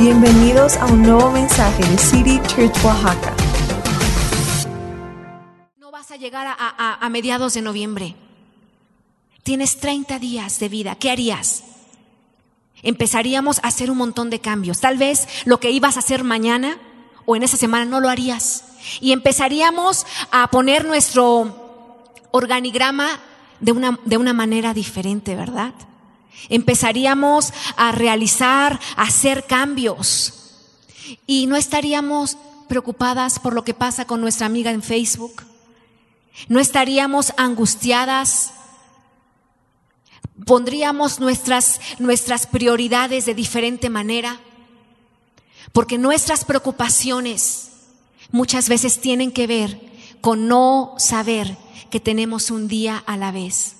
Bienvenidos a un nuevo mensaje de City Church Oaxaca. No vas a llegar a, a- mediados de noviembre. Tienes 30 días de vida. ¿Qué harías? Empezaríamos a hacer un montón de cambios. Tal vez lo que ibas a hacer mañana o en esa semana no lo harías. Y empezaríamos a poner nuestro organigrama de una, de una manera diferente, ¿verdad? Empezaríamos a realizar, a hacer cambios. Y no estaríamos preocupadas por lo que pasa con nuestra amiga en Facebook. No estaríamos angustiadas. Pondríamos nuestras, nuestras prioridades de diferente manera. Porque nuestras preocupaciones muchas veces tienen que ver con no saber que tenemos un día a la vez.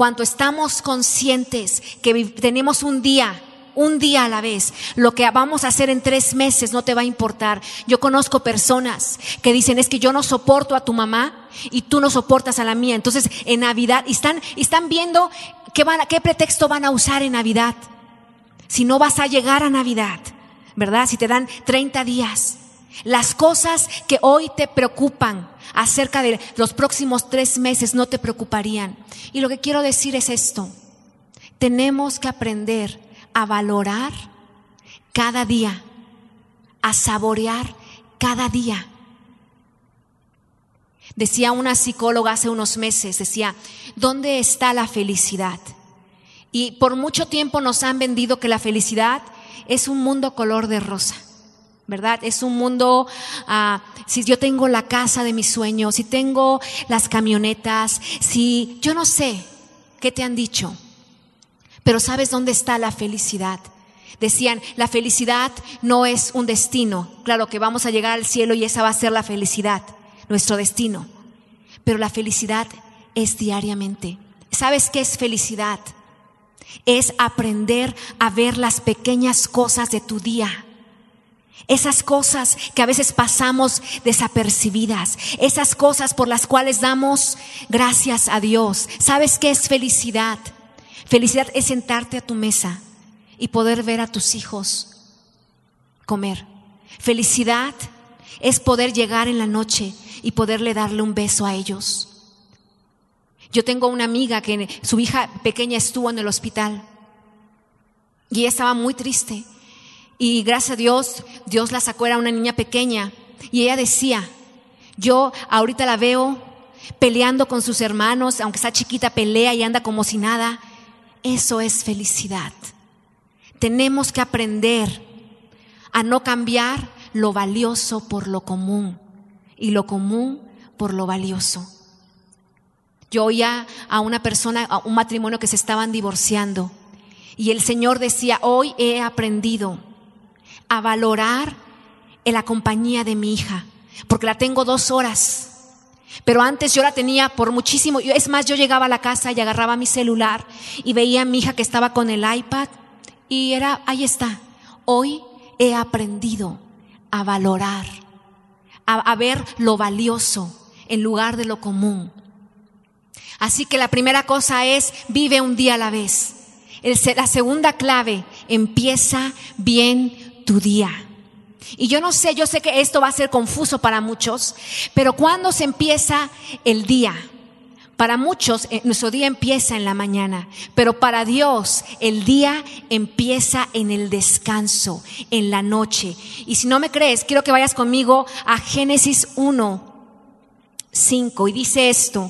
Cuando estamos conscientes que tenemos un día, un día a la vez, lo que vamos a hacer en tres meses no te va a importar. Yo conozco personas que dicen es que yo no soporto a tu mamá y tú no soportas a la mía. Entonces en Navidad y están, están viendo qué, van, qué pretexto van a usar en Navidad. Si no vas a llegar a Navidad, ¿verdad? Si te dan 30 días. Las cosas que hoy te preocupan acerca de los próximos tres meses no te preocuparían. Y lo que quiero decir es esto. Tenemos que aprender a valorar cada día, a saborear cada día. Decía una psicóloga hace unos meses, decía, ¿dónde está la felicidad? Y por mucho tiempo nos han vendido que la felicidad es un mundo color de rosa, ¿verdad? Es un mundo, ah, si yo tengo la casa de mis sueños, si tengo las camionetas, si yo no sé qué te han dicho, pero ¿sabes dónde está la felicidad? Decían, la felicidad no es un destino. Claro que vamos a llegar al cielo y esa va a ser la felicidad, nuestro destino. Pero la felicidad es diariamente. ¿Sabes qué es felicidad? Es aprender a ver las pequeñas cosas de tu día. Esas cosas que a veces pasamos desapercibidas, esas cosas por las cuales damos gracias a Dios. ¿Sabes qué es felicidad? Felicidad es sentarte a tu mesa y poder ver a tus hijos comer. Felicidad es poder llegar en la noche y poderle darle un beso a ellos. Yo tengo una amiga que su hija pequeña estuvo en el hospital y ella estaba muy triste. Y gracias a Dios, Dios la sacó, era una niña pequeña. Y ella decía, yo ahorita la veo peleando con sus hermanos, aunque está chiquita, pelea y anda como si nada. Eso es felicidad. Tenemos que aprender a no cambiar lo valioso por lo común y lo común por lo valioso. Yo oía a una persona, a un matrimonio que se estaban divorciando y el Señor decía, hoy he aprendido a valorar en la compañía de mi hija, porque la tengo dos horas. Pero antes yo la tenía por muchísimo. Es más, yo llegaba a la casa y agarraba mi celular y veía a mi hija que estaba con el iPad y era, ahí está. Hoy he aprendido a valorar, a, ver lo valioso en lugar de lo común. Así que la primera cosa es, vive un día a la vez. La segunda clave, empieza bien tu día. Y yo no sé, yo sé que esto va a ser confuso para muchos, pero ¿cuándo se empieza el día? Para muchos eh, nuestro día empieza en la mañana, pero para Dios el día empieza en el descanso, en la noche. Y si no me crees, quiero que vayas conmigo a Génesis 1, 5 y dice esto.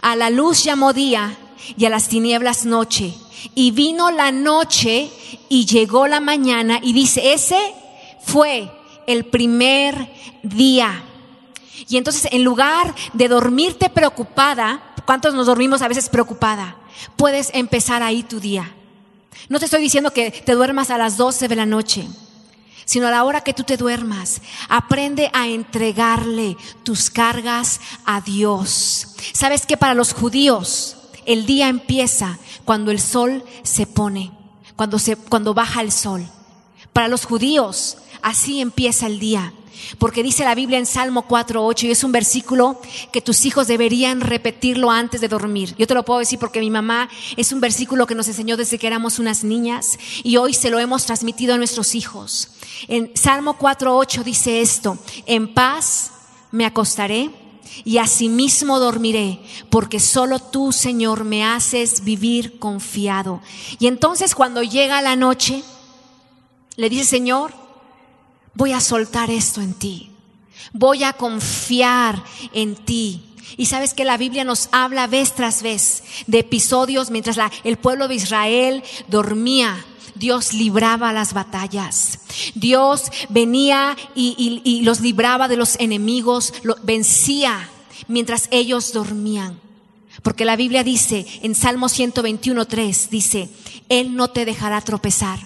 A la luz llamó día y a las tinieblas noche. Y vino la noche y llegó la mañana y dice, ese fue el primer día. Y entonces en lugar de dormirte preocupada, ¿cuántos nos dormimos a veces preocupada? Puedes empezar ahí tu día. No te estoy diciendo que te duermas a las 12 de la noche, sino a la hora que tú te duermas. Aprende a entregarle tus cargas a Dios. ¿Sabes que para los judíos el día empieza cuando el sol se pone, cuando, se, cuando baja el sol? Para los judíos así empieza el día. Porque dice la Biblia en Salmo 4.8 y es un versículo que tus hijos deberían repetirlo antes de dormir. Yo te lo puedo decir porque mi mamá es un versículo que nos enseñó desde que éramos unas niñas y hoy se lo hemos transmitido a nuestros hijos. En Salmo 4.8 dice esto, en paz me acostaré y asimismo dormiré, porque solo tú, Señor, me haces vivir confiado. Y entonces cuando llega la noche, le dice, Señor, voy a soltar esto en ti, voy a confiar en ti. Y sabes que la Biblia nos habla vez tras vez de episodios mientras el pueblo de Israel dormía. Dios libraba las batallas. Dios venía y, los libraba de los enemigos, lo, vencía mientras ellos dormían. Porque la Biblia dice en Salmo 121.3, dice, Él no te dejará tropezar.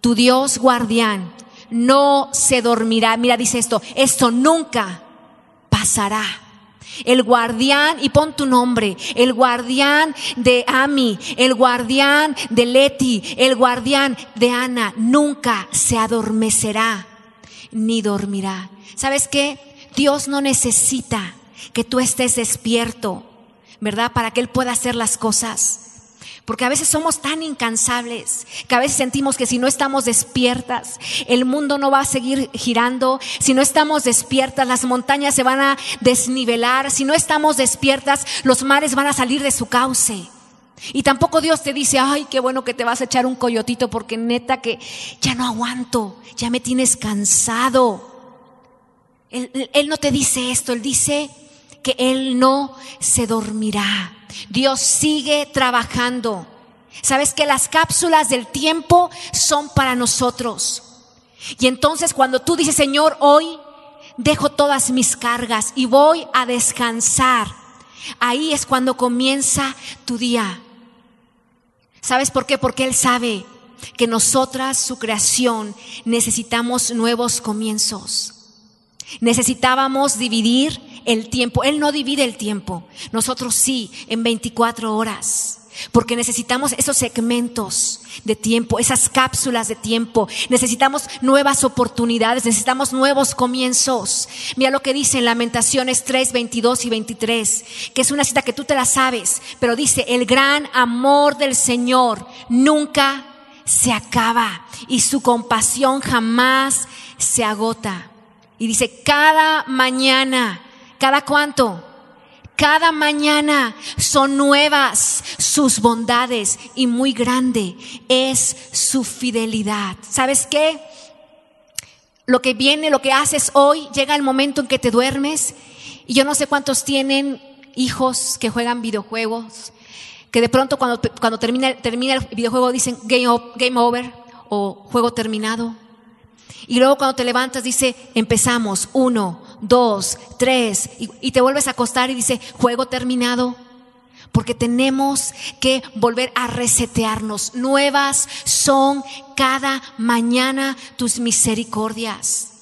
Tu Dios guardián no se dormirá. Mira, dice esto, esto nunca pasará. El guardián, y pon tu nombre, el guardián de Ami, el guardián de Leti, el guardián de Ana, nunca se adormecerá ni dormirá. ¿Sabes qué? Dios no necesita que tú estés despierto, ¿verdad? Para que Él pueda hacer las cosas. Porque a veces somos tan incansables que a veces sentimos que si no estamos despiertas, el mundo no va a seguir girando. Si no estamos despiertas, las montañas se van a desnivelar. Si no estamos despiertas, los mares van a salir de su cauce. Y tampoco Dios te dice, ay, qué bueno que te vas a echar un coyotito porque neta que ya no aguanto, ya me tienes cansado. Él, él no te dice esto, Él dice que Él no se dormirá. Dios sigue trabajando. Sabes que las cápsulas del tiempo son para nosotros. Y entonces cuando tú dices, Señor, hoy dejo todas mis cargas y voy a descansar, ahí es cuando comienza tu día. ¿Sabes por qué? Porque Él sabe que nosotras, su creación, necesitamos nuevos comienzos. Necesitábamos dividir el tiempo. Él no divide el tiempo. Nosotros sí, en 24 horas. Porque necesitamos esos segmentos de tiempo, esas cápsulas de tiempo. Necesitamos nuevas oportunidades, necesitamos nuevos comienzos. Mira lo que dice en Lamentaciones 3, 22 y 23, que es una cita que tú te la sabes, pero dice, el gran amor del Señor nunca se acaba y su compasión jamás se agota. Y dice, cada mañana ¿Cada cuánto? Cada mañana son nuevas sus bondades y muy grande es su fidelidad. ¿Sabes qué? Lo que viene, lo que haces hoy, llega el momento en que te duermes y yo no sé cuántos tienen hijos que juegan videojuegos, que de pronto cuando, cuando termina, termina el videojuego dicen game, game over o juego terminado. Y luego cuando te levantas dice, empezamos, uno, dos, tres, y, te vuelves a acostar y dice, juego terminado. Porque tenemos que volver a resetearnos. Nuevas son cada mañana tus misericordias.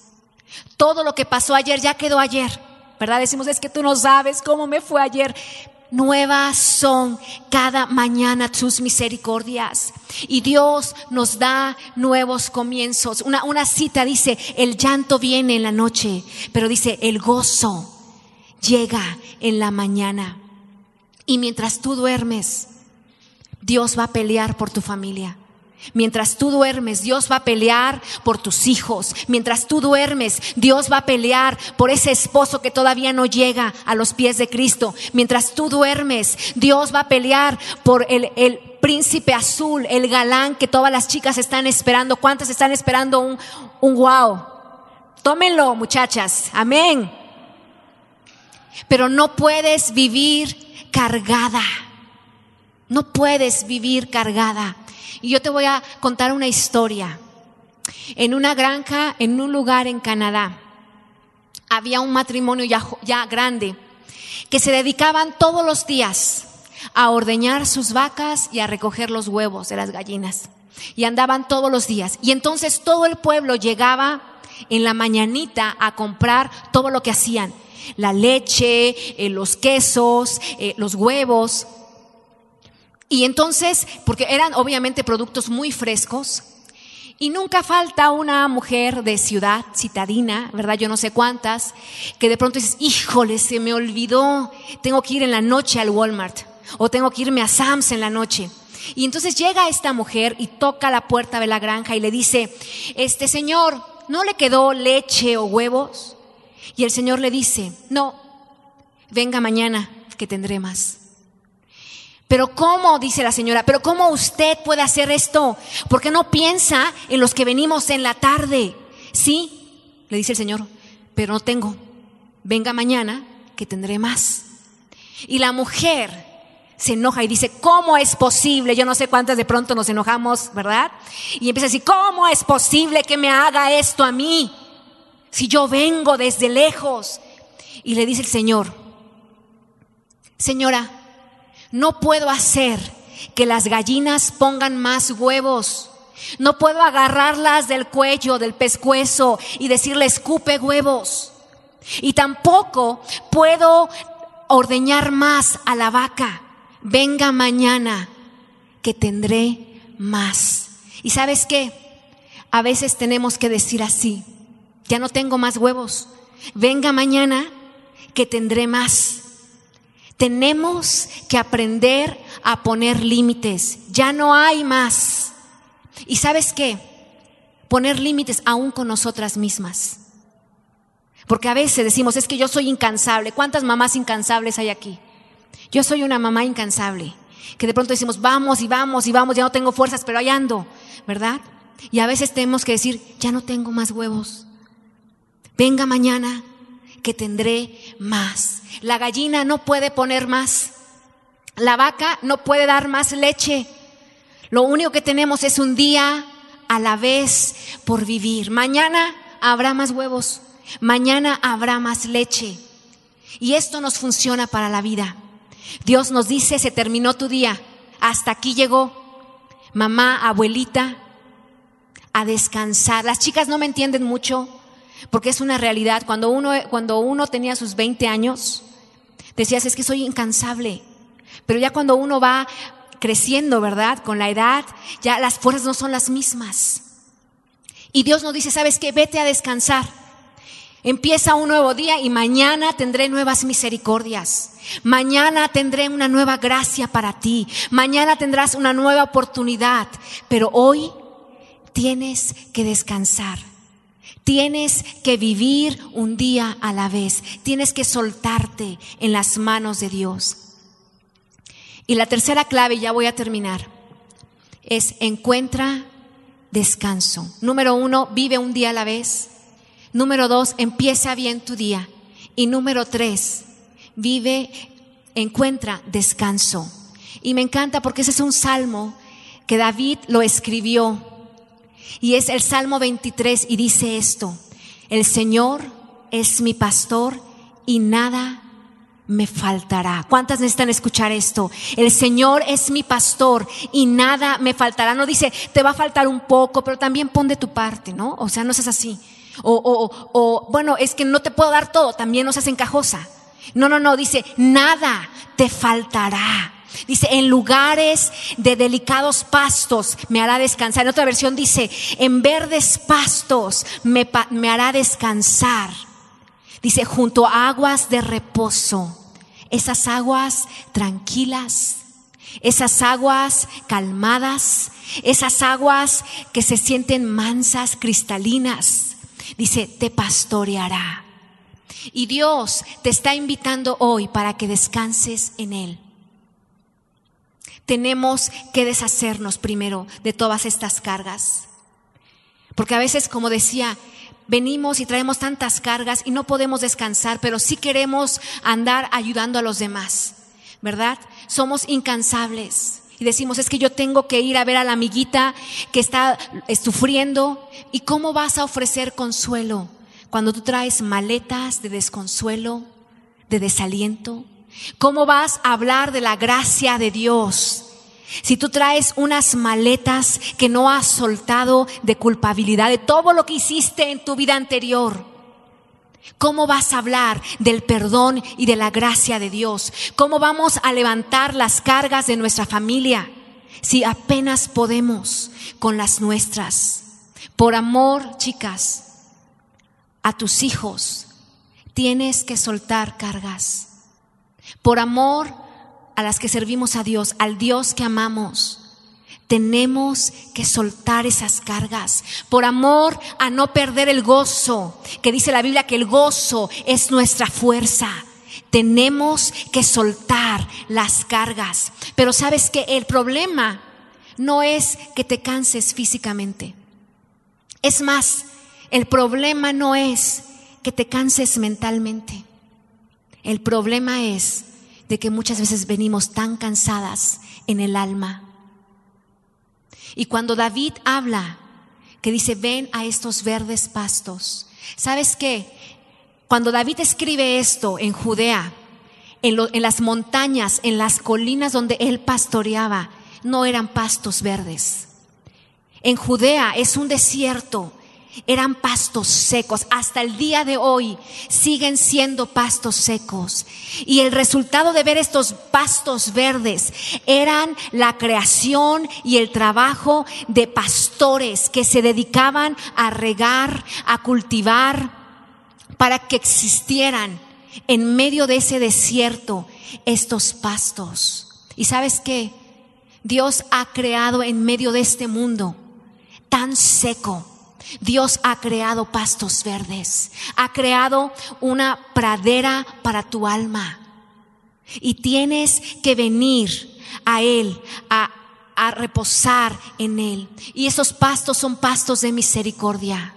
Todo lo que pasó ayer ya quedó ayer. ¿Verdad? Decimos, es que tú no sabes cómo me fue ayer. Nuevas son cada mañana tus misericordias. Y Dios nos da nuevos comienzos. Una, una, cita dice, el llanto viene en la noche, pero dice, el gozo llega en la mañana. Y mientras tú duermes, Dios va a pelear por tu familia. Mientras tú duermes, Dios va a pelear por tus hijos. Mientras tú duermes, Dios va a pelear por ese esposo que todavía no llega a los pies de Cristo. Mientras tú duermes, Dios va a pelear por el, príncipe azul, el galán que todas las chicas están esperando. ¿Cuántas están esperando un, un wow? Tómenlo, muchachas. Amén. Pero no puedes vivir cargada. No puedes vivir cargada. Y yo te voy a contar una historia. En una granja, en un lugar en Canadá, había un matrimonio ya, grande que se dedicaban todos los días a ordeñar sus vacas y a recoger los huevos de las gallinas. Y andaban todos los días. Y entonces todo el pueblo llegaba en la mañanita a comprar todo lo que hacían. La leche, eh, los quesos, eh, los huevos. Y entonces, porque eran obviamente productos muy frescos, Y nunca falta una mujer de ciudad, citadina, ¿verdad? Yo no sé cuántas, que de pronto dices, híjole, se me olvidó, tengo que ir en la noche al Walmart o tengo que irme a Sam's en la noche. Y entonces llega esta mujer y toca la puerta de la granja y le dice, este señor, ¿no le quedó leche o huevos? Y el señor le dice, no, venga mañana que tendré más. Pero ¿cómo? dice la señora, pero ¿cómo usted puede hacer esto? ¿Por qué no piensa en los que venimos en la tarde? Sí, le dice el Señor, pero no tengo. Venga mañana que tendré más. Y la mujer se enoja y dice, ¿cómo es posible? Yo no sé cuántas de pronto nos enojamos, ¿verdad? Y empieza a decir, ¿cómo es posible que me haga esto a mí? Si yo vengo desde lejos. Y le dice el Señor, Señora, no puedo hacer que las gallinas pongan más huevos. No puedo agarrarlas del cuello, del pescuezo y decirle escupe huevos. Y tampoco puedo ordeñar más a la vaca. Venga mañana que tendré más. ¿Y sabes qué? A veces tenemos que decir así, ya no tengo más huevos. Venga mañana que tendré más. Tenemos que aprender a poner límites. Ya no hay más. ¿Y sabes qué? Poner límites aún con nosotras mismas. Porque a veces decimos, es que yo soy incansable. ¿Cuántas mamás incansables hay aquí? Yo soy una mamá incansable. Que de pronto decimos, vamos y vamos y vamos, ya no tengo fuerzas, pero ahí ando, ¿verdad? Y a veces tenemos que decir, ya no tengo más huevos. Venga mañana que tendré más. La gallina no puede poner más. La vaca no puede dar más leche. Lo único que tenemos es un día a la vez por vivir. Mañana habrá más huevos. Mañana habrá más leche. Y esto nos funciona para la vida. Dios nos dice, se terminó tu día. Hasta aquí llegó. Mamá, abuelita, a descansar. Las chicas no me entienden mucho porque es una realidad. Cuando uno, cuando uno tenía sus 20 años, decías, es que soy incansable. Pero ya cuando uno va creciendo, ¿verdad? Con la edad, ya las fuerzas no son las mismas. Y Dios nos dice, ¿sabes qué? Vete a descansar. Empieza un nuevo día y mañana tendré nuevas misericordias. Mañana tendré una nueva gracia para ti. Mañana tendrás una nueva oportunidad. Pero hoy tienes que descansar. Tienes que vivir un día a la vez. Tienes que soltarte en las manos de Dios. Y la tercera clave, ya voy a terminar, es encuentra descanso. Número uno, vive un día a la vez. Número dos, empieza bien tu día. Y número tres, vive, encuentra descanso. Y me encanta porque ese es un salmo que David lo escribió y es el Salmo 23 y dice esto, el Señor es mi pastor y nada me faltará. ¿Cuántas necesitan escuchar esto? El Señor es mi pastor y nada me faltará. No dice, te va a faltar un poco, pero también pon de tu parte, ¿no? O sea, no seas así. O, o, o bueno, es que no te puedo dar todo, también no seas encajosa. No, no, no, dice, nada te faltará. Dice, en lugares de delicados pastos me hará descansar. En otra versión dice, en verdes pastos me, me hará descansar. Dice, junto a aguas de reposo. Esas aguas tranquilas, esas aguas calmadas, esas aguas que se sienten mansas, cristalinas. Dice, te pastoreará. Y Dios te está invitando hoy para que descanses en Él tenemos que deshacernos primero de todas estas cargas. Porque a veces, como decía, venimos y traemos tantas cargas y no podemos descansar, pero sí queremos andar ayudando a los demás, ¿verdad? Somos incansables y decimos, es que yo tengo que ir a ver a la amiguita que está sufriendo. ¿Y cómo vas a ofrecer consuelo cuando tú traes maletas de desconsuelo, de desaliento? ¿Cómo vas a hablar de la gracia de Dios? Si tú traes unas maletas que no has soltado de culpabilidad, de todo lo que hiciste en tu vida anterior, ¿cómo vas a hablar del perdón y de la gracia de Dios? ¿Cómo vamos a levantar las cargas de nuestra familia si apenas podemos con las nuestras? Por amor, chicas, a tus hijos, tienes que soltar cargas. Por amor a las que servimos a Dios, al Dios que amamos, tenemos que soltar esas cargas por amor a no perder el gozo, que dice la Biblia que el gozo es nuestra fuerza. Tenemos que soltar las cargas. Pero sabes que el problema no es que te canses físicamente. Es más, el problema no es que te canses mentalmente. El problema es de que muchas veces venimos tan cansadas en el alma y cuando David habla, que dice, ven a estos verdes pastos, ¿sabes qué? Cuando David escribe esto en Judea, en, en las montañas, en las colinas donde él pastoreaba, no eran pastos verdes. En Judea es un desierto, eran pastos secos. Hasta el día de hoy siguen siendo pastos secos. Y el resultado de ver estos pastos verdes eran la creación y el trabajo de pastores que se dedicaban a regar, a cultivar, para que existieran en medio de ese desierto estos pastos. ¿Y sabes qué? Dios ha creado en medio de este mundo tan seco Dios ha creado pastos verdes, ha creado una pradera para tu alma. Y tienes que venir a Él, a, reposar en Él. Y esos pastos son pastos de misericordia.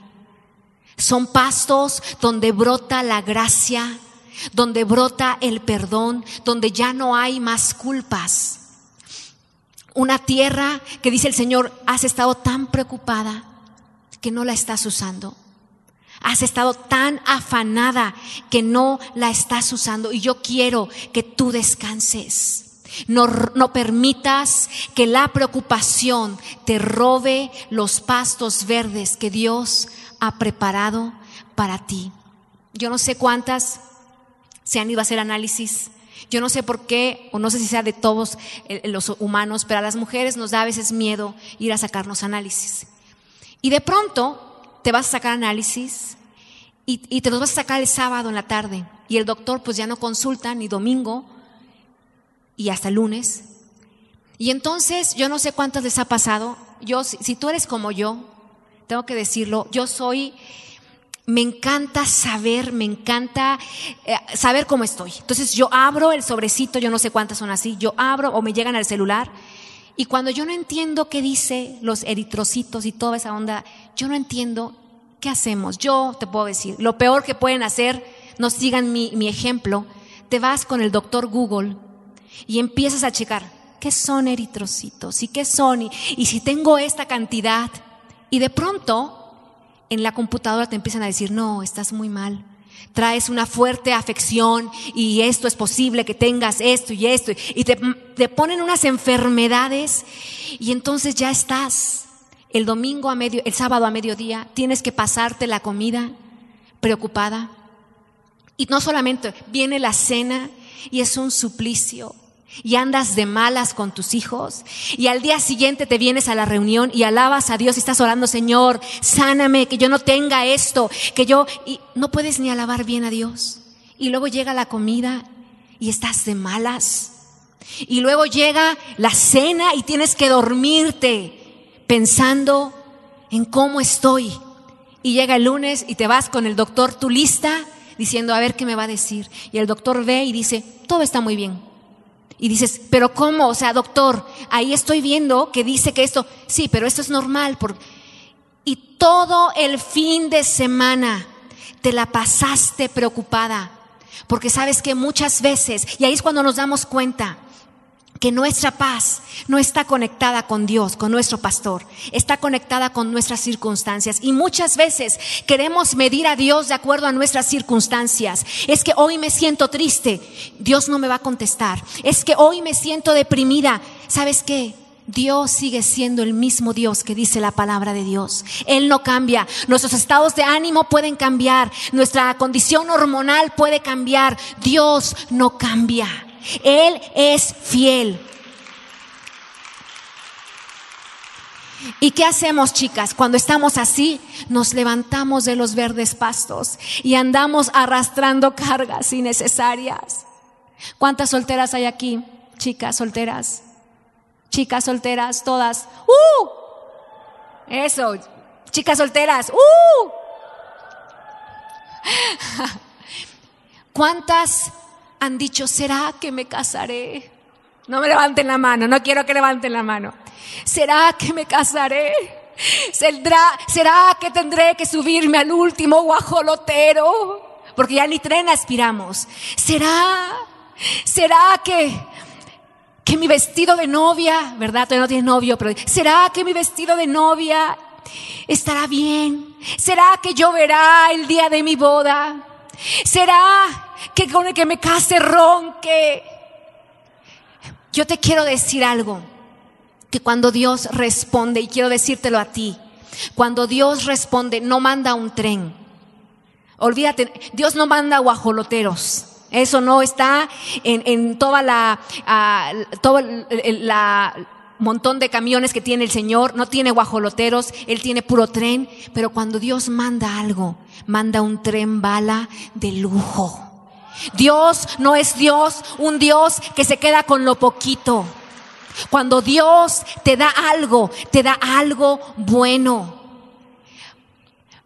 Son pastos donde brota la gracia, donde brota el perdón, donde ya no hay más culpas. Una tierra que dice el Señor, has estado tan preocupada que no la estás usando. Has estado tan afanada que no la estás usando y yo quiero que tú descanses. No, no, permitas que la preocupación te robe los pastos verdes que Dios ha preparado para ti. Yo no sé cuántas se han ido a hacer análisis. Yo no sé por qué, o no sé si sea de todos eh, los humanos, pero a las mujeres nos da a veces miedo ir a sacarnos análisis. Y de pronto te vas a sacar análisis y, te los vas a sacar el sábado en la tarde. Y el doctor pues ya no consulta ni domingo y hasta lunes. Y entonces yo no sé cuántas les ha pasado. Yo, si, tú eres como yo, tengo que decirlo, yo soy me encanta saber, me encanta eh, saber cómo estoy. Entonces yo abro el sobrecito, yo no sé cuántas son así, yo abro o me llegan al celular y cuando yo no entiendo qué dice los eritrocitos y toda esa onda, yo no entiendo qué hacemos. Yo te puedo decir, lo peor que pueden hacer, no sigan mi, mi ejemplo, te vas con el doctor Google y empiezas a checar qué son eritrocitos y qué son y, y si tengo esta cantidad. Y de pronto en la computadora te empiezan a decir, no, estás muy mal traes una fuerte afección y esto es posible que tengas esto y esto. Y te, ponen unas enfermedades y entonces ya estás. El domingo a medio, el sábado a mediodía, tienes que pasarte la comida preocupada. Y no solamente viene la cena y es un suplicio y andas de malas con tus hijos y al día siguiente te vienes a la reunión y alabas a Dios y estás orando, Señor, sáname, que yo no tenga esto, que yo y no puedes ni alabar bien a Dios. Y luego llega la comida y estás de malas. Y luego llega la cena y tienes que dormirte pensando en cómo estoy. Y llega el lunes y te vas con el doctor tu lista diciendo a ver qué me va a decir. Y el doctor ve y dice, todo está muy bien y dices, pero ¿cómo? O sea, doctor, ahí estoy viendo que dice que esto, sí, pero esto es normal. Por... Y todo el fin de semana te la pasaste preocupada, porque sabes que muchas veces, y ahí es cuando nos damos cuenta, que nuestra paz no está conectada con Dios, con nuestro pastor, está conectada con nuestras circunstancias. Y muchas veces queremos medir a Dios de acuerdo a nuestras circunstancias. Es que hoy me siento triste, Dios no me va a contestar. Es que hoy me siento deprimida. ¿Sabes qué? Dios sigue siendo el mismo Dios que dice la palabra de Dios. Él no cambia. Nuestros estados de ánimo pueden cambiar. Nuestra condición hormonal puede cambiar. Dios no cambia. Él es fiel. ¿Y qué hacemos, chicas? Cuando estamos así, nos levantamos de los verdes pastos y andamos arrastrando cargas innecesarias. ¿Cuántas solteras hay aquí? Chicas solteras. Chicas solteras, todas. ¡Uh! Eso, chicas solteras. ¡Uh! ¿Cuántas han dicho, ¿será que me casaré? No me levanten la mano, no quiero que levanten la mano. ¿Será que me casaré? ¿Será, ¿Será que tendré que subirme al último guajolotero? Porque ya ni tren aspiramos. ¿Será? ¿Será que, que mi vestido de novia, verdad? Todavía no tiene novio, pero ¿será que mi vestido de novia estará bien? ¿Será que lloverá el día de mi boda? ¿Será que con el que me case ronque? Yo te quiero decir algo que cuando Dios responde, y quiero decírtelo a ti, cuando Dios responde, no manda un tren. Olvídate, Dios no manda guajoloteros. Eso no está en, toda la, uh, todo el, montón de camiones que tiene el Señor. No tiene guajoloteros, Él tiene puro tren. Pero cuando Dios manda algo, manda un tren bala de lujo. Dios no es Dios, un Dios que se queda con lo poquito. Cuando Dios te da algo, te da algo bueno.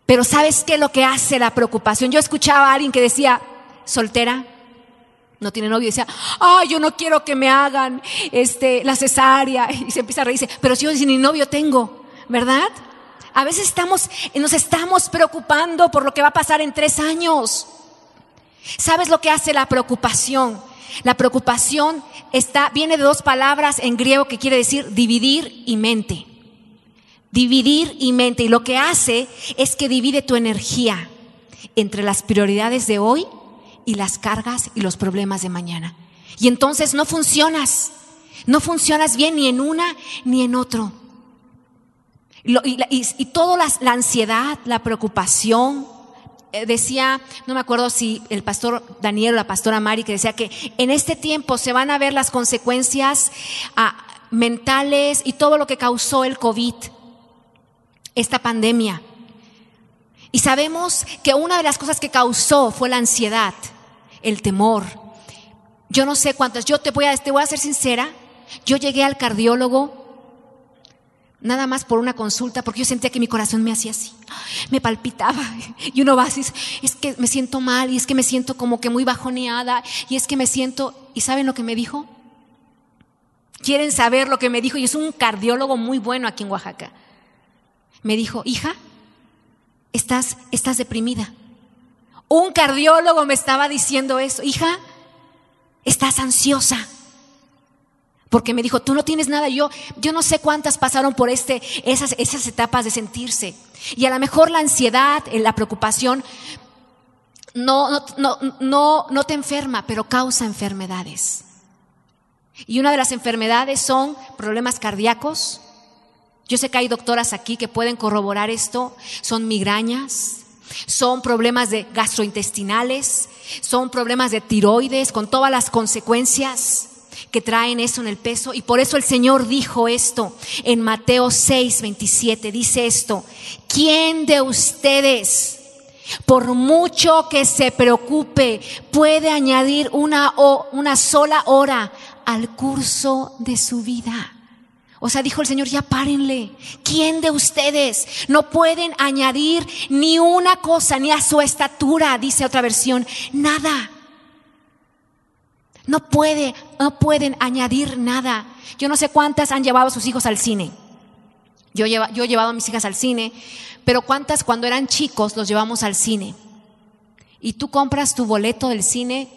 Pero ¿sabes qué es lo que hace la preocupación? Yo escuchaba a alguien que decía, soltera, no tiene novio, y decía, ay, yo no quiero que me hagan este, la cesárea. Y se empieza a reírse, pero si yo ni novio tengo, ¿verdad? A veces estamos, nos estamos preocupando por lo que va a pasar en tres años. ¿Sabes lo que hace la preocupación? La preocupación está, viene de dos palabras en griego que quiere decir dividir y mente. Dividir y mente. Y lo que hace es que divide tu energía entre las prioridades de hoy y las cargas y los problemas de mañana. Y entonces no funcionas. No funcionas bien ni en una ni en otro. Y, y, toda la ansiedad, la preocupación, eh, decía, no me acuerdo si el pastor Daniel o la pastora Mari, que decía que en este tiempo se van a ver las consecuencias ah, mentales y todo lo que causó el COVID, esta pandemia. Y sabemos que una de las cosas que causó fue la ansiedad, el temor. Yo no sé cuántas, yo te voy a, te voy a ser sincera, yo llegué al cardiólogo nada más por una consulta, porque yo sentía que mi corazón me hacía así, me palpitaba. Y uno va así, es que me siento mal, y es que me siento como que muy bajoneada, y es que me siento, ¿y saben lo que me dijo? ¿Quieren saber lo que me dijo? Y es un cardiólogo muy bueno aquí en Oaxaca. Me dijo, hija, estás, estás deprimida. Un cardiólogo me estaba diciendo eso, hija, estás ansiosa porque me dijo, tú no tienes nada. Yo, yo no sé cuántas pasaron por este, esas, esas etapas de sentirse. Y a lo mejor la ansiedad, eh, la preocupación, no, no, no, no, no te enferma, pero causa enfermedades. Y una de las enfermedades son problemas cardíacos. Yo sé que hay doctoras aquí que pueden corroborar esto. Son migrañas, son problemas de gastrointestinales, son problemas de tiroides con todas las consecuencias que traen eso en el peso. Y por eso el Señor dijo esto en Mateo 6, 27. Dice esto, ¿quién de ustedes, por mucho que se preocupe, puede añadir una, una sola hora al curso de su vida? O sea, dijo el Señor, ya párenle. ¿Quién de ustedes no pueden añadir ni una cosa, ni a su estatura, dice otra versión, nada? No puede, no pueden añadir nada. Yo no sé cuántas han llevado a sus hijos al cine. Yo, yo he llevado a mis hijas al cine, pero cuántas cuando eran chicos los llevamos al cine. Y tú compras tu boleto del cine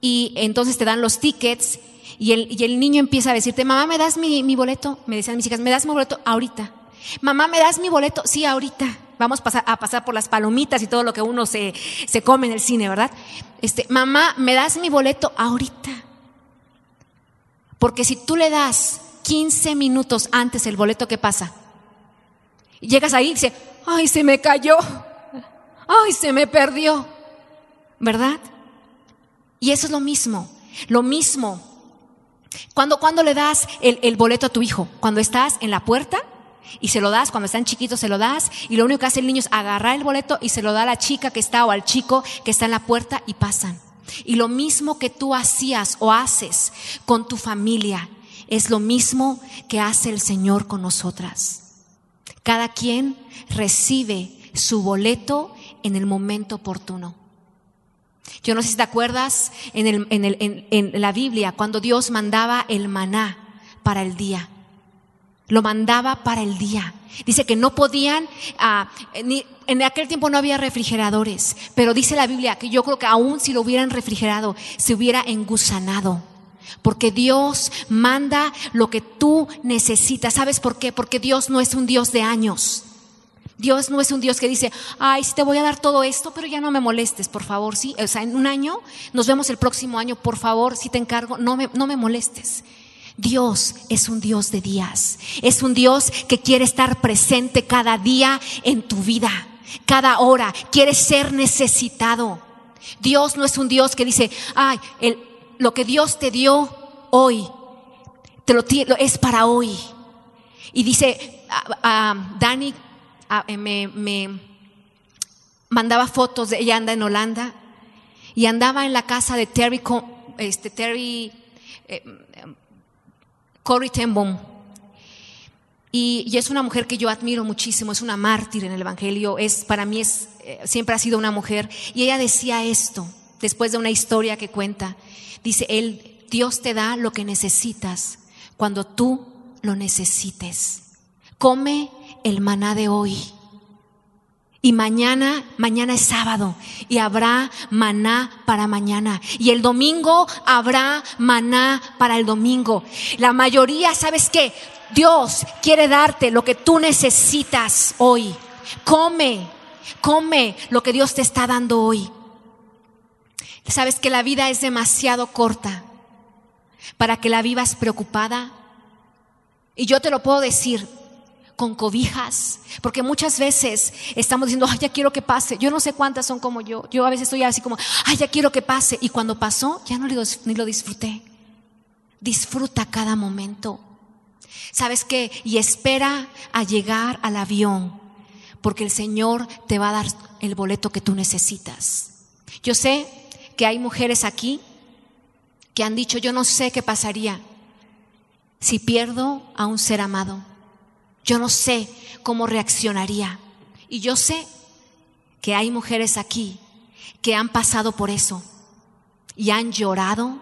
y entonces te dan los tickets y el, niño empieza a decirte, mamá, ¿me das mi, mi boleto? Me decían mis hijas, ¿me das mi boleto? Ahorita. Mamá, ¿me das mi boleto? Sí, ahorita. Vamos a pasar por las palomitas y todo lo que uno se, se come en el cine, ¿verdad? Este, mamá, ¿me das mi boleto ahorita? Porque si tú le das 15 minutos antes el boleto, ¿qué pasa? Llegas ahí y dice, ay, se me cayó, ay, se me perdió, ¿verdad? Y eso es lo mismo, lo mismo. Cuando, cuando le das el, el boleto a tu hijo, cuando estás en la puerta y se lo das, cuando están chiquitos se lo das y lo único que hace el niño es agarrar el boleto y se lo da a la chica que está o al chico que está en la puerta y pasan. Y lo mismo que tú hacías o haces con tu familia es lo mismo que hace el Señor con nosotras. Cada quien recibe su boleto en el momento oportuno. Yo no sé si te acuerdas en, el, en, el, en, la Biblia cuando Dios mandaba el maná para el día. Lo mandaba para el día. Dice que no podían, ah, ni, en aquel tiempo no había refrigeradores, pero dice la Biblia que yo creo que aún si lo hubieran refrigerado, se hubiera engusanado. Porque Dios manda lo que tú necesitas. ¿Sabes por qué? Porque Dios no es un Dios de años. Dios no es un Dios que dice, ay, si te voy a dar todo esto, pero ya no me molestes, por favor, sí. O sea, en un año, nos vemos el próximo año, por favor, si te encargo, no me, no me molestes. Dios es un Dios de días, es un Dios que quiere estar presente cada día en tu vida, cada hora, quiere ser necesitado. Dios no es un Dios que dice, ay, el, lo que Dios te dio hoy, te lo, es para hoy. Y dice, a, Dani eh, me, mandaba fotos de ella anda en Holanda y andaba en la casa de Terry, este, Terry eh. Y, y, es una mujer que yo admiro muchísimo, es una mártir en el Evangelio, es, para mí es, eh, siempre ha sido una mujer. Y ella decía esto, después de una historia que cuenta. Dice, él, Dios te da lo que necesitas cuando tú lo necesites. Come el maná de hoy. Y mañana, mañana es sábado y habrá maná para mañana. Y el domingo habrá maná para el domingo. La mayoría, ¿sabes qué? Dios quiere darte lo que tú necesitas hoy. Come, come lo que Dios te está dando hoy. Sabes que la vida es demasiado corta para que la vivas preocupada. Y yo te lo puedo decir con cobijas, porque muchas veces estamos diciendo, ay, ya quiero que pase. Yo no sé cuántas son como yo. Yo a veces estoy así como, ay, ya quiero que pase. Y cuando pasó, ya no ni lo disfruté. Disfruta cada momento. ¿Sabes qué? Y espera a llegar al avión, porque el Señor te va a dar el boleto que tú necesitas. Yo sé que hay mujeres aquí que han dicho, yo no sé qué pasaría si pierdo a un ser amado. Yo no sé cómo reaccionaría. Y yo sé que hay mujeres aquí que han pasado por eso y han llorado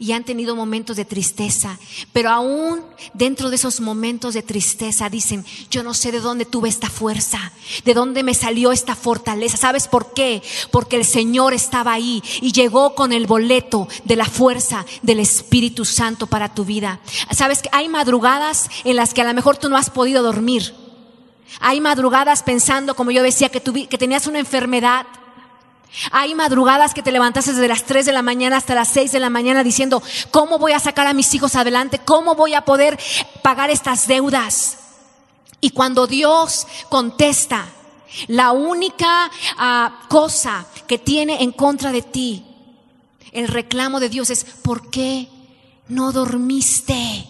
y han tenido momentos de tristeza, pero aún dentro de esos momentos de tristeza dicen, yo no sé de dónde tuve esta fuerza, de dónde me salió esta fortaleza. ¿Sabes por qué? Porque el Señor estaba ahí y llegó con el boleto de la fuerza del Espíritu Santo para tu vida. ¿Sabes que hay madrugadas en las que a lo mejor tú no has podido dormir? Hay madrugadas pensando, como yo decía, que, que tenías una enfermedad hay madrugadas que te levantas desde las 3 de la mañana hasta las 6 de la mañana diciendo, ¿cómo voy a sacar a mis hijos adelante? ¿Cómo voy a poder pagar estas deudas? Y cuando Dios contesta, la única ah, cosa que tiene en contra de ti, el reclamo de Dios es, ¿por qué no dormiste?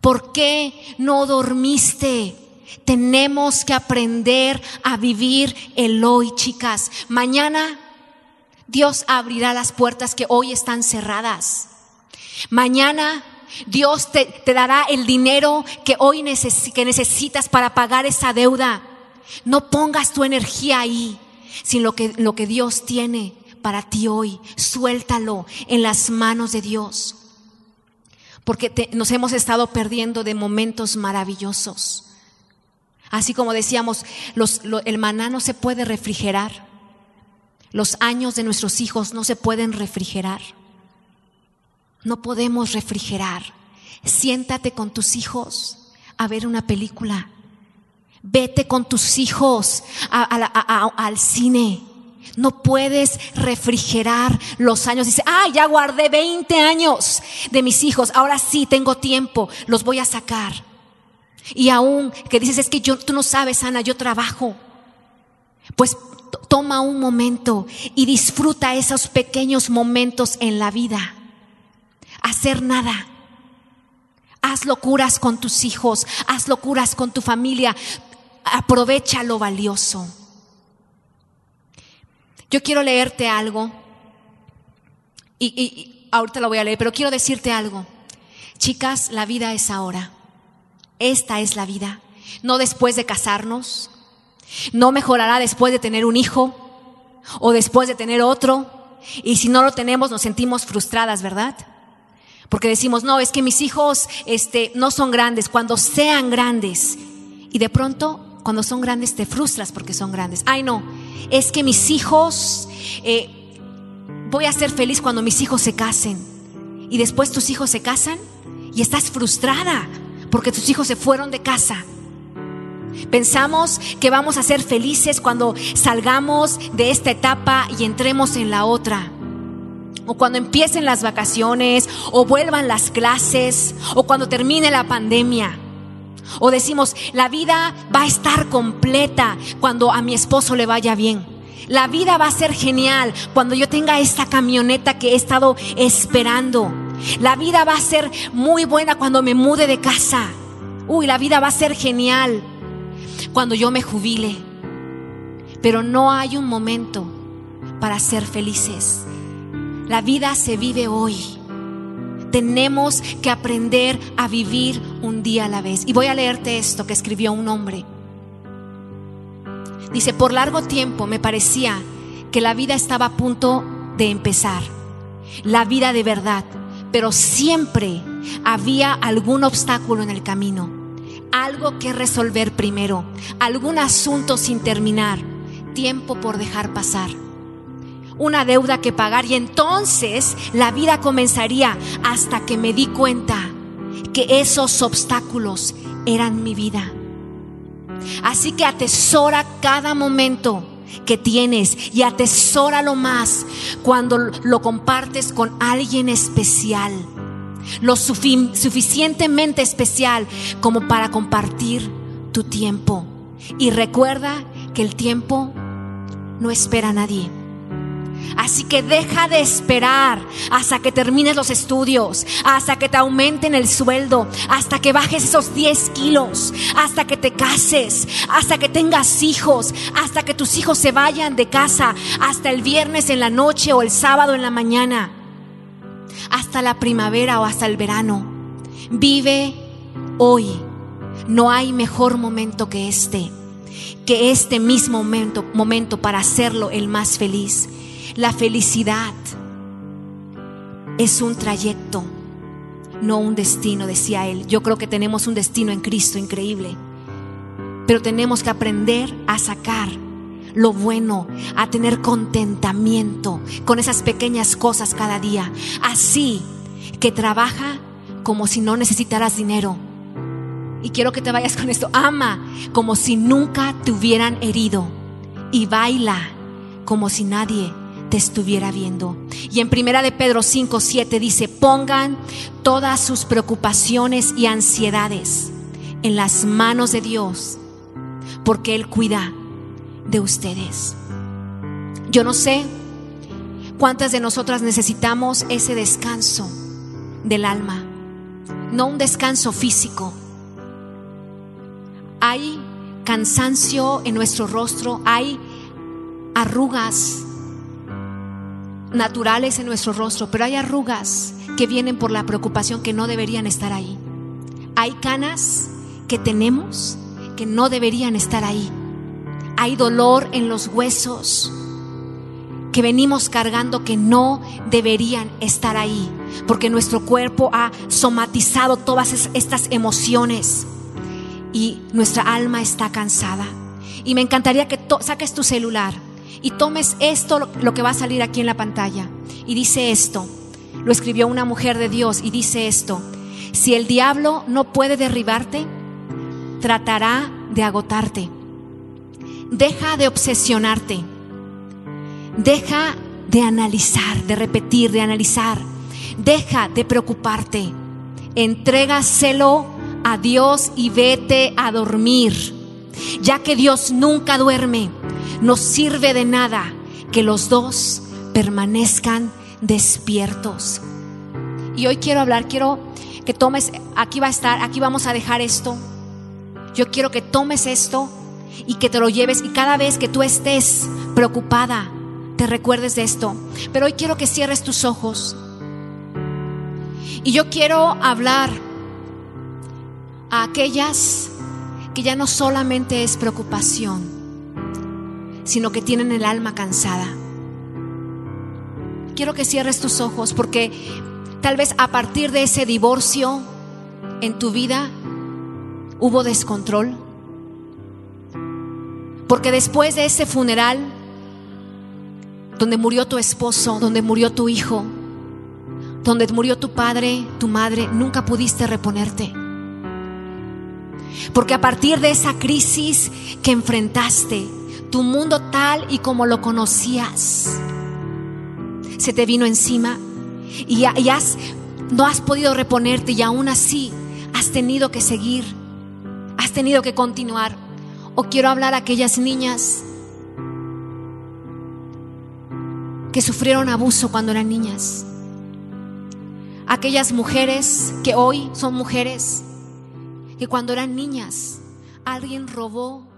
¿Por qué no dormiste? Tenemos que aprender a vivir el hoy, chicas. Mañana Dios abrirá las puertas que hoy están cerradas. Mañana Dios te, dará el dinero que hoy que necesitas para pagar esa deuda. No pongas tu energía ahí, sino lo que, lo que Dios tiene para ti hoy. Suéltalo en las manos de Dios. Porque nos hemos estado perdiendo de momentos maravillosos. Así como decíamos, el maná no se puede refrigerar. Los años de nuestros hijos no se pueden refrigerar. No podemos refrigerar. Siéntate con tus hijos a ver una película. Vete con tus hijos al cine. No puedes refrigerar los años. Dice, ah, ya guardé 20 años de mis hijos. Ahora sí tengo tiempo. Los voy a sacar. Y aún que dices, es que yo, tú no sabes, Ana, yo trabajo. Pues toma un momento y disfruta esos pequeños momentos en la vida. Hacer nada. Haz locuras con tus hijos, haz locuras con tu familia. Aprovecha lo valioso. Yo quiero leerte algo y, y, ahorita lo voy a leer, pero quiero decirte algo. Chicas, la vida es ahora. Esta es la vida. No después de casarnos. No mejorará después de tener un hijo o después de tener otro. Y si no lo tenemos, nos sentimos frustradas, ¿verdad? Porque decimos, no, es que mis hijos este, no son grandes. Cuando sean grandes. Y de pronto, cuando son grandes, te frustras porque son grandes. Ay, no, es que mis hijos, eh, voy a ser feliz cuando mis hijos se casen. Y después tus hijos se casan y estás frustrada porque tus hijos se fueron de casa. Pensamos que vamos a ser felices cuando salgamos de esta etapa y entremos en la otra. O cuando empiecen las vacaciones, o vuelvan las clases, o cuando termine la pandemia. O decimos, la vida va a estar completa cuando a mi esposo le vaya bien. La vida va a ser genial cuando yo tenga esta camioneta que he estado esperando. La vida va a ser muy buena cuando me mude de casa. Uy, la vida va a ser genial cuando yo me jubile. Pero no hay un momento para ser felices. La vida se vive hoy. Tenemos que aprender a vivir un día a la vez. Y voy a leerte esto que escribió un hombre. Dice, por largo tiempo me parecía que la vida estaba a punto de empezar. La vida de verdad. Pero siempre había algún obstáculo en el camino algo que resolver primero, algún asunto sin terminar, tiempo por dejar pasar, una deuda que pagar y entonces la vida comenzaría hasta que me di cuenta que esos obstáculos eran mi vida. Así que atesora cada momento que tienes y atesora lo más cuando lo compartes con alguien especial lo suficientemente especial como para compartir tu tiempo. Y recuerda que el tiempo no espera a nadie. Así que deja de esperar hasta que termines los estudios, hasta que te aumenten el sueldo, hasta que bajes esos 10 kilos, hasta que te cases, hasta que tengas hijos, hasta que tus hijos se vayan de casa, hasta el viernes en la noche o el sábado en la mañana hasta la primavera o hasta el verano. Vive hoy. No hay mejor momento que este, que este mismo momento, momento para hacerlo el más feliz. La felicidad es un trayecto, no un destino, decía él. Yo creo que tenemos un destino en Cristo increíble, pero tenemos que aprender a sacar lo bueno, a tener contentamiento con esas pequeñas cosas cada día. Así que trabaja como si no necesitaras dinero. Y quiero que te vayas con esto. Ama como si nunca te hubieran herido. Y baila como si nadie estuviera viendo. Y en primera de Pedro 5, 7 dice, pongan todas sus preocupaciones y ansiedades en las manos de Dios, porque Él cuida de ustedes. Yo no sé cuántas de nosotras necesitamos ese descanso del alma, no un descanso físico. Hay cansancio en nuestro rostro, hay arrugas naturales en nuestro rostro, pero hay arrugas que vienen por la preocupación que no deberían estar ahí. Hay canas que tenemos que no deberían estar ahí hay dolor en los huesos que venimos cargando que no deberían estar ahí, porque nuestro cuerpo ha somatizado todas estas emociones y nuestra alma está cansada. Y me encantaría que saques tu celular y tomes esto, lo que va a salir aquí en la pantalla. Y dice esto, lo escribió una mujer de Dios y dice esto, si el diablo no puede derribarte, tratará de agotarte Deja de obsesionarte. Deja de analizar, de repetir, de analizar. Deja de preocuparte. Entrégaselo a Dios y vete a dormir. Ya que Dios nunca duerme, no sirve de nada que los dos permanezcan despiertos. Y hoy quiero hablar, quiero que tomes, aquí va a estar, aquí vamos a dejar esto. Yo quiero que tomes esto y que te lo lleves y cada vez que tú estés preocupada, te recuerdes de esto. Pero hoy quiero que cierres tus ojos. Y yo quiero hablar a aquellas que ya no solamente es preocupación, sino que tienen el alma cansada. Quiero que cierres tus ojos porque tal vez a partir de ese divorcio en tu vida hubo descontrol. Porque después de ese funeral, donde murió tu esposo, donde murió tu hijo, donde murió tu padre, tu madre, nunca pudiste reponerte. Porque a partir de esa crisis que enfrentaste, tu mundo tal y como lo conocías, se te vino encima y, has, no has podido reponerte y aún así has tenido que seguir, has tenido que continuar. O quiero hablar a aquellas niñas que sufrieron abuso cuando eran niñas. Aquellas mujeres que hoy son mujeres, que cuando eran niñas alguien robó